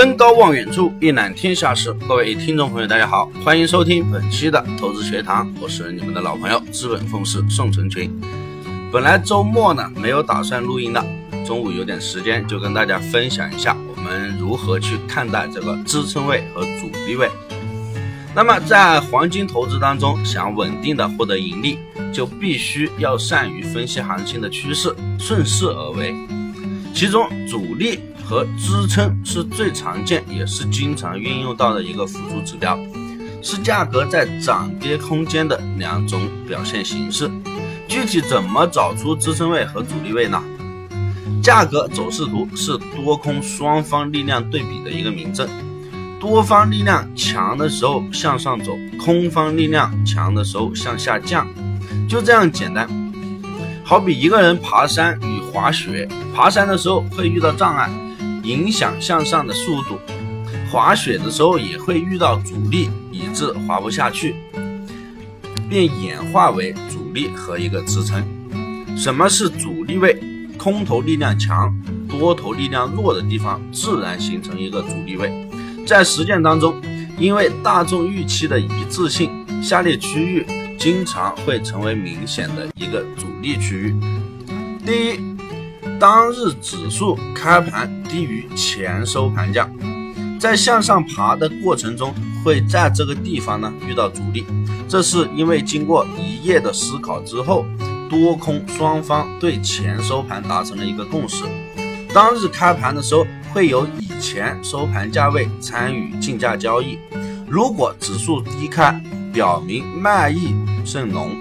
登高望远处，一览天下事。各位听众朋友，大家好，欢迎收听本期的投资学堂，我是你们的老朋友资本风师宋成群。本来周末呢没有打算录音的，中午有点时间，就跟大家分享一下我们如何去看待这个支撑位和阻力位。那么在黄金投资当中，想稳定的获得盈利，就必须要善于分析行情的趋势，顺势而为。其中阻力。和支撑是最常见也是经常运用到的一个辅助指标，是价格在涨跌空间的两种表现形式。具体怎么找出支撑位和阻力位呢？价格走势图是多空双方力量对比的一个明证，多方力量强的时候向上走，空方力量强的时候向下降，就这样简单。好比一个人爬山与滑雪，爬山的时候会遇到障碍。影响向上的速度，滑雪的时候也会遇到阻力，以致滑不下去，便演化为阻力和一个支撑。什么是阻力位？空头力量强，多头力量弱的地方，自然形成一个阻力位。在实践当中，因为大众预期的一致性，下列区域经常会成为明显的一个阻力区域。第一。当日指数开盘低于前收盘价，在向上爬的过程中，会在这个地方呢遇到阻力。这是因为经过一夜的思考之后，多空双方对前收盘达成了一个共识。当日开盘的时候，会有以前收盘价位参与竞价交易。如果指数低开，表明卖意甚浓。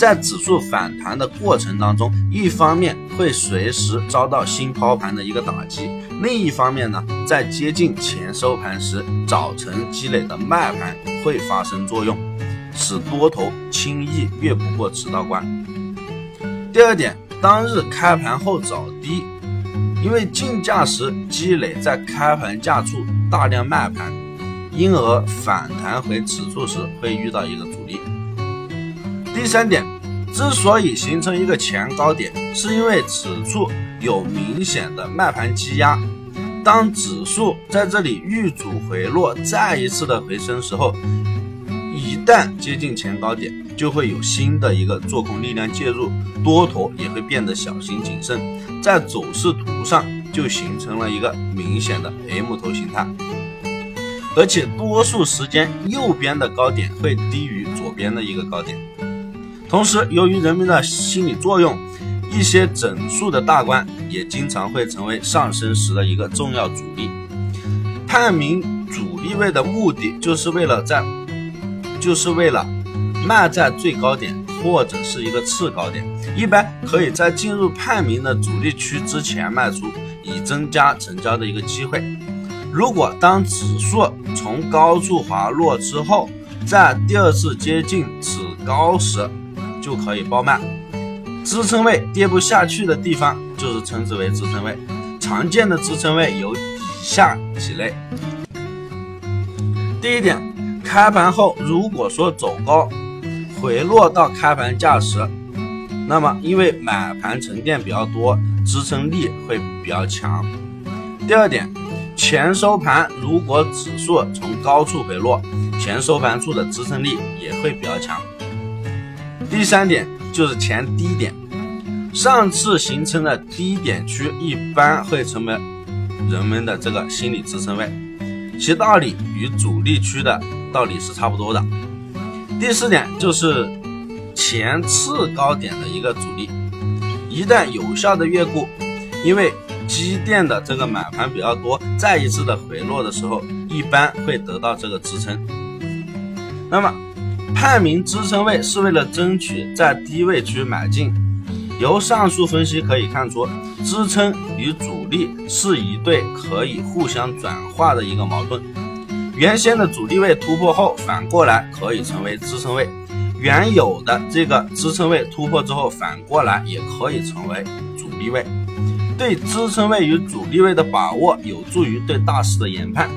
在指数反弹的过程当中，一方面会随时遭到新抛盘的一个打击，另一方面呢，在接近前收盘时，早晨积累的卖盘会发生作用，使多头轻易越不过此道关。第二点，当日开盘后找低，因为竞价时积累在开盘价处大量卖盘，因而反弹回此处时会遇到一个阻力。第三点，之所以形成一个前高点，是因为此处有明显的卖盘积压。当指数在这里遇阻回落，再一次的回升时候，一旦接近前高点，就会有新的一个做空力量介入，多头也会变得小心谨慎，在走势图上就形成了一个明显的 M 头形态，而且多数时间右边的高点会低于左边的一个高点。同时，由于人们的心理作用，一些整数的大关也经常会成为上升时的一个重要阻力。判明主力位的目的，就是为了在，就是为了卖在最高点或者是一个次高点，一般可以在进入判明的主力区之前卖出，以增加成交的一个机会。如果当指数从高处滑落之后，在第二次接近此高时，就可以爆卖，支撑位跌不下去的地方就是称之为支撑位。常见的支撑位有以下几类。第一点，开盘后如果说走高，回落到开盘价时，那么因为买盘沉淀比较多，支撑力会比较强。第二点，前收盘如果指数从高处回落，前收盘处的支撑力也会比较强。第三点就是前低点，上次形成的低点区一般会成为人们的这个心理支撑位，其道理与主力区的道理是差不多的。第四点就是前次高点的一个阻力，一旦有效的越过，因为积电的这个买盘比较多，再一次的回落的时候，一般会得到这个支撑。那么。判明支撑位是为了争取在低位区买进。由上述分析可以看出，支撑与阻力是一对可以互相转化的一个矛盾。原先的阻力位突破后，反过来可以成为支撑位；原有的这个支撑位突破之后，反过来也可以成为阻力位。对支撑位与阻力位的把握，有助于对大势的研判。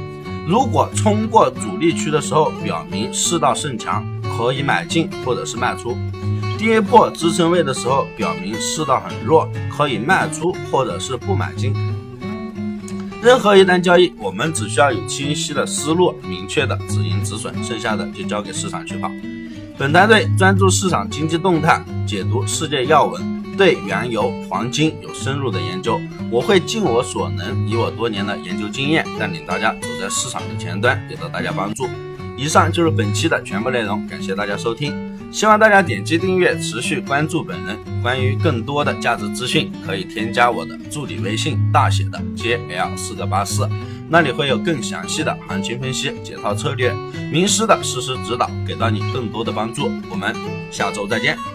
如果冲过阻力区的时候，表明势道甚强。可以买进或者是卖出，跌破支撑位的时候，表明势道很弱，可以卖出或者是不买进。任何一单交易，我们只需要有清晰的思路、明确的止盈止损，剩下的就交给市场去跑。本团队专注市场经济动态，解读世界要闻，对原油、黄金有深入的研究。我会尽我所能，以我多年的研究经验，带领大家走在市场的前端，给到大家帮助。以上就是本期的全部内容，感谢大家收听。希望大家点击订阅，持续关注本人。关于更多的价值资讯，可以添加我的助理微信，大写的 JL 四个八四，那里会有更详细的行情分析、解套策略、名师的实时指导，给到你更多的帮助。我们下周再见。